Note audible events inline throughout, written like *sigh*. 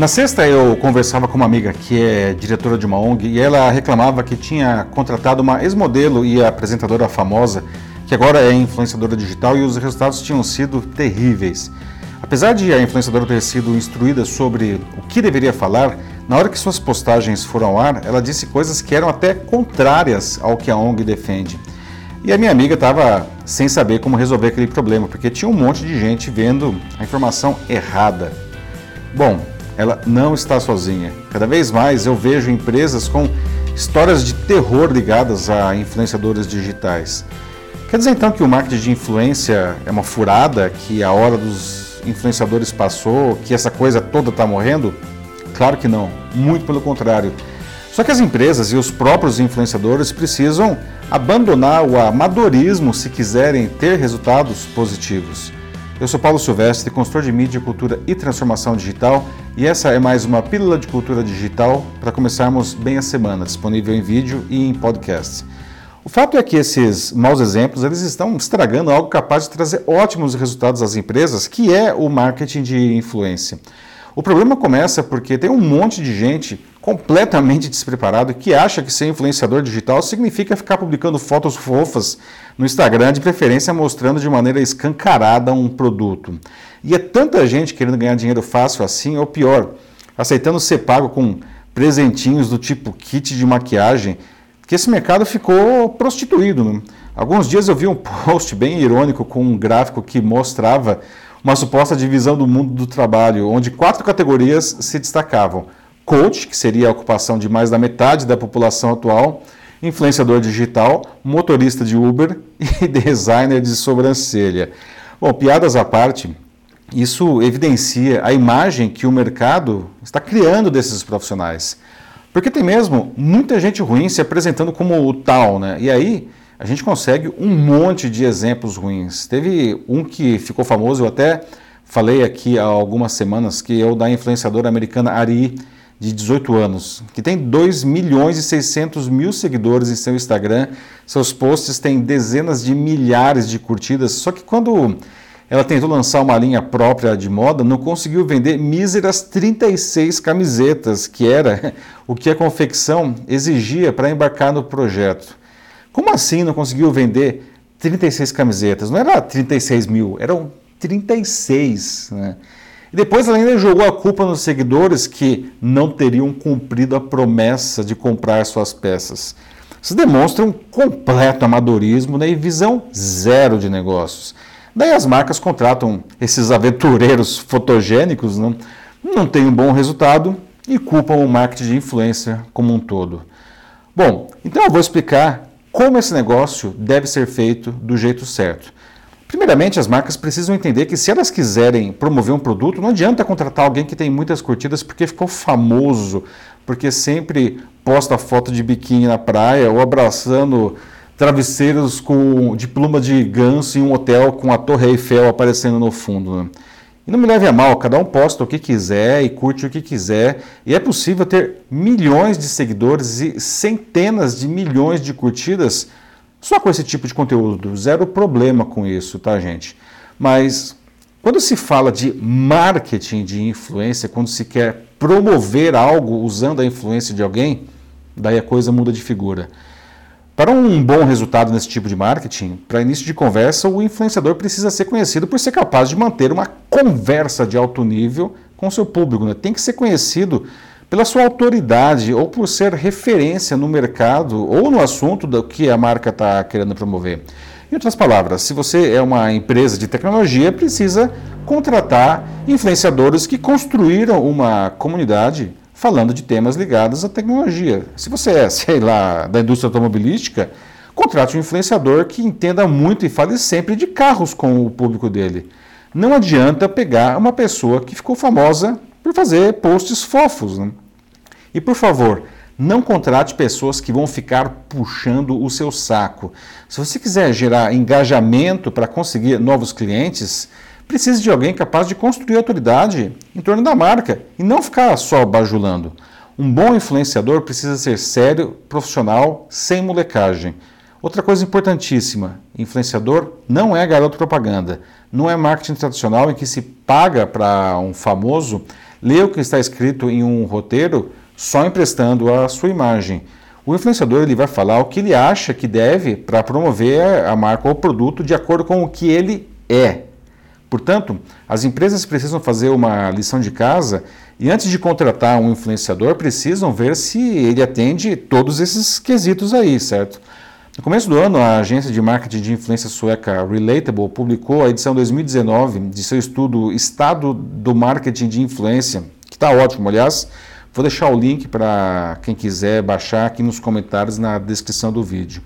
Na sexta eu conversava com uma amiga que é diretora de uma ONG e ela reclamava que tinha contratado uma ex-modelo e apresentadora famosa que agora é influenciadora digital e os resultados tinham sido terríveis. Apesar de a influenciadora ter sido instruída sobre o que deveria falar, na hora que suas postagens foram ao ar, ela disse coisas que eram até contrárias ao que a ONG defende. E a minha amiga estava sem saber como resolver aquele problema, porque tinha um monte de gente vendo a informação errada. Bom, ela não está sozinha. Cada vez mais eu vejo empresas com histórias de terror ligadas a influenciadores digitais. Quer dizer então que o marketing de influência é uma furada, que a hora dos influenciadores passou, que essa coisa toda está morrendo? Claro que não, muito pelo contrário. Só que as empresas e os próprios influenciadores precisam abandonar o amadorismo se quiserem ter resultados positivos. Eu sou Paulo Silvestre, consultor de mídia, cultura e transformação digital, e essa é mais uma pílula de cultura digital para começarmos bem a semana, disponível em vídeo e em podcast. O fato é que esses maus exemplos eles estão estragando algo capaz de trazer ótimos resultados às empresas, que é o marketing de influência. O problema começa porque tem um monte de gente completamente despreparado que acha que ser influenciador digital significa ficar publicando fotos fofas no Instagram, de preferência mostrando de maneira escancarada um produto. E é tanta gente querendo ganhar dinheiro fácil assim, ou pior, aceitando ser pago com presentinhos do tipo kit de maquiagem que esse mercado ficou prostituído. Né? Alguns dias eu vi um *laughs* post bem irônico com um gráfico que mostrava uma suposta divisão do mundo do trabalho, onde quatro categorias se destacavam: coach, que seria a ocupação de mais da metade da população atual, influenciador digital, motorista de Uber *laughs* e designer de sobrancelha. Bom, piadas à parte, isso evidencia a imagem que o mercado está criando desses profissionais. Porque tem mesmo muita gente ruim se apresentando como o tal, né? E aí a gente consegue um monte de exemplos ruins. Teve um que ficou famoso, eu até falei aqui há algumas semanas, que é o da influenciadora americana Ari, de 18 anos, que tem 2 milhões e 600 mil seguidores em seu Instagram. Seus posts têm dezenas de milhares de curtidas, só que quando ela tentou lançar uma linha própria de moda, não conseguiu vender míseras 36 camisetas, que era *laughs* o que a confecção exigia para embarcar no projeto. Como assim não conseguiu vender 36 camisetas? Não era 36 mil, eram 36. Né? E depois ela ainda jogou a culpa nos seguidores que não teriam cumprido a promessa de comprar suas peças. Isso demonstra um completo amadorismo né, e visão zero de negócios. Daí as marcas contratam esses aventureiros fotogênicos, não, não têm um bom resultado e culpam o marketing de influência como um todo. Bom, então eu vou explicar como esse negócio deve ser feito do jeito certo. Primeiramente, as marcas precisam entender que se elas quiserem promover um produto, não adianta contratar alguém que tem muitas curtidas porque ficou famoso, porque sempre posta foto de biquíni na praia ou abraçando travesseiros com de pluma de ganso em um hotel com a Torre Eiffel aparecendo no fundo. Né? E não me leve a mal, cada um posta o que quiser e curte o que quiser, e é possível ter milhões de seguidores e centenas de milhões de curtidas só com esse tipo de conteúdo. Zero problema com isso, tá, gente? Mas quando se fala de marketing de influência, quando se quer promover algo usando a influência de alguém, daí a coisa muda de figura. Para um bom resultado nesse tipo de marketing, para início de conversa, o influenciador precisa ser conhecido por ser capaz de manter uma conversa de alto nível com seu público. Né? Tem que ser conhecido pela sua autoridade ou por ser referência no mercado ou no assunto do que a marca está querendo promover. Em outras palavras, se você é uma empresa de tecnologia, precisa contratar influenciadores que construíram uma comunidade falando de temas ligados à tecnologia. Se você é, *laughs* sei lá, da indústria automobilística, contrate um influenciador que entenda muito e fale sempre de carros com o público dele. Não adianta pegar uma pessoa que ficou famosa por fazer posts fofos. Né? E por favor, não contrate pessoas que vão ficar puxando o seu saco. Se você quiser gerar engajamento para conseguir novos clientes, precisa de alguém capaz de construir autoridade em torno da marca e não ficar só bajulando. Um bom influenciador precisa ser sério, profissional, sem molecagem. Outra coisa importantíssima: influenciador não é garoto propaganda, não é marketing tradicional em que se paga para um famoso lê o que está escrito em um roteiro só emprestando a sua imagem. O influenciador ele vai falar o que ele acha que deve para promover a marca ou produto de acordo com o que ele é. Portanto, as empresas precisam fazer uma lição de casa e antes de contratar um influenciador, precisam ver se ele atende todos esses quesitos aí, certo? No começo do ano, a agência de marketing de influência sueca Relatable publicou a edição 2019 de seu estudo Estado do Marketing de Influência, que está ótimo, aliás. Vou deixar o link para quem quiser baixar aqui nos comentários na descrição do vídeo.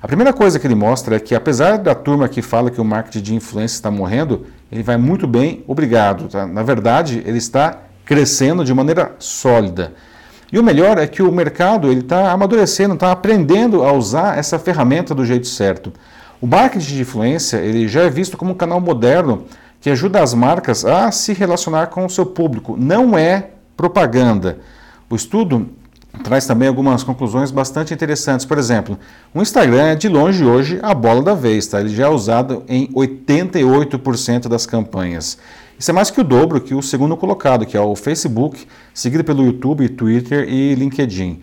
A primeira coisa que ele mostra é que, apesar da turma que fala que o marketing de influência está morrendo, ele vai muito bem, obrigado. Tá? Na verdade, ele está crescendo de maneira sólida. E o melhor é que o mercado ele está amadurecendo, está aprendendo a usar essa ferramenta do jeito certo. O marketing de influência ele já é visto como um canal moderno que ajuda as marcas a se relacionar com o seu público. Não é propaganda. O estudo traz também algumas conclusões bastante interessantes. Por exemplo, o Instagram é de longe hoje a bola da vez, tá? ele já é usado em 88% das campanhas. Isso é mais que o dobro que o segundo colocado, que é o Facebook, seguido pelo YouTube, Twitter e LinkedIn.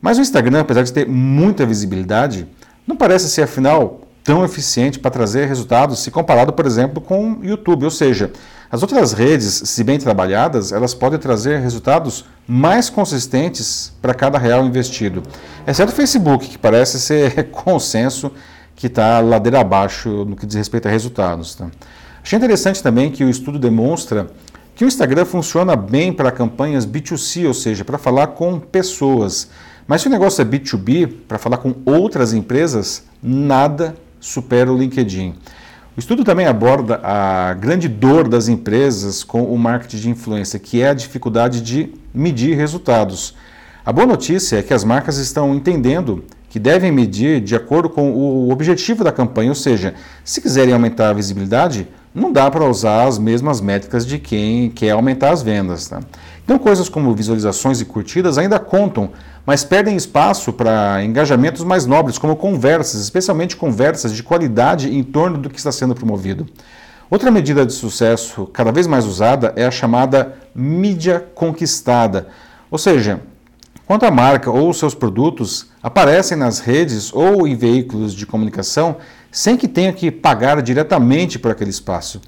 Mas o Instagram, apesar de ter muita visibilidade, não parece ser, afinal, tão eficiente para trazer resultados se comparado, por exemplo, com o YouTube. Ou seja, as outras redes, se bem trabalhadas, elas podem trazer resultados mais consistentes para cada real investido. Exceto o Facebook, que parece ser *laughs* consenso que está ladeira abaixo no que diz respeito a resultados. Tá? Achei interessante também que o estudo demonstra que o Instagram funciona bem para campanhas B2C, ou seja, para falar com pessoas. Mas se o negócio é B2B, para falar com outras empresas, nada supera o LinkedIn. O estudo também aborda a grande dor das empresas com o marketing de influência, que é a dificuldade de medir resultados. A boa notícia é que as marcas estão entendendo que devem medir de acordo com o objetivo da campanha, ou seja, se quiserem aumentar a visibilidade, não dá para usar as mesmas métricas de quem quer aumentar as vendas. Tá? Então, coisas como visualizações e curtidas ainda contam, mas perdem espaço para engajamentos mais nobres, como conversas, especialmente conversas de qualidade em torno do que está sendo promovido. Outra medida de sucesso cada vez mais usada é a chamada mídia conquistada, ou seja, quando a marca ou seus produtos aparecem nas redes ou em veículos de comunicação sem que tenha que pagar diretamente por aquele espaço.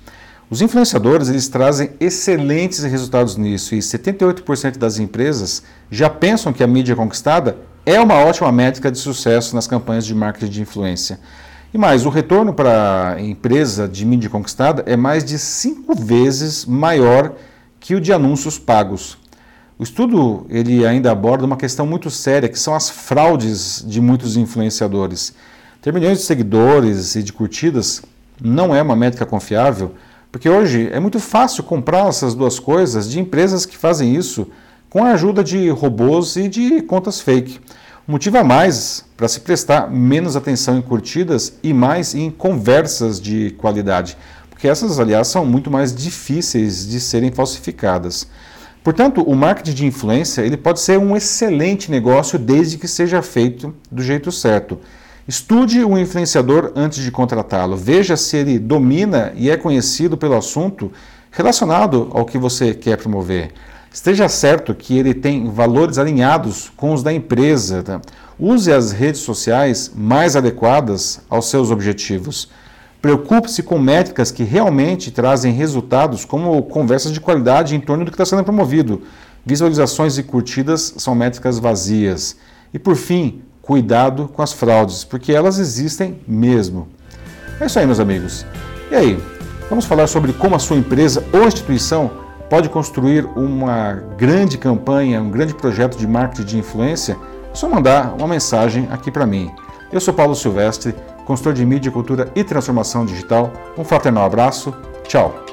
Os influenciadores eles trazem excelentes resultados nisso e 78% das empresas já pensam que a mídia conquistada é uma ótima métrica de sucesso nas campanhas de marketing de influência. E mais, o retorno para a empresa de mídia conquistada é mais de cinco vezes maior que o de anúncios pagos. O estudo ele ainda aborda uma questão muito séria, que são as fraudes de muitos influenciadores. Ter milhões de seguidores e de curtidas não é uma métrica confiável, porque hoje é muito fácil comprar essas duas coisas de empresas que fazem isso com a ajuda de robôs e de contas fake. O motivo a mais para se prestar menos atenção em curtidas e mais em conversas de qualidade, porque essas, aliás, são muito mais difíceis de serem falsificadas. Portanto, o marketing de influência ele pode ser um excelente negócio desde que seja feito do jeito certo. Estude o influenciador antes de contratá-lo. Veja se ele domina e é conhecido pelo assunto relacionado ao que você quer promover. Esteja certo que ele tem valores alinhados com os da empresa. Tá? Use as redes sociais mais adequadas aos seus objetivos. Preocupe-se com métricas que realmente trazem resultados, como conversas de qualidade em torno do que está sendo promovido. Visualizações e curtidas são métricas vazias. E por fim, cuidado com as fraudes, porque elas existem mesmo. É isso aí, meus amigos. E aí, vamos falar sobre como a sua empresa ou instituição pode construir uma grande campanha, um grande projeto de marketing de influência? É só mandar uma mensagem aqui para mim. Eu sou Paulo Silvestre, consultor de mídia, cultura e transformação digital. Um fraternal abraço. Tchau.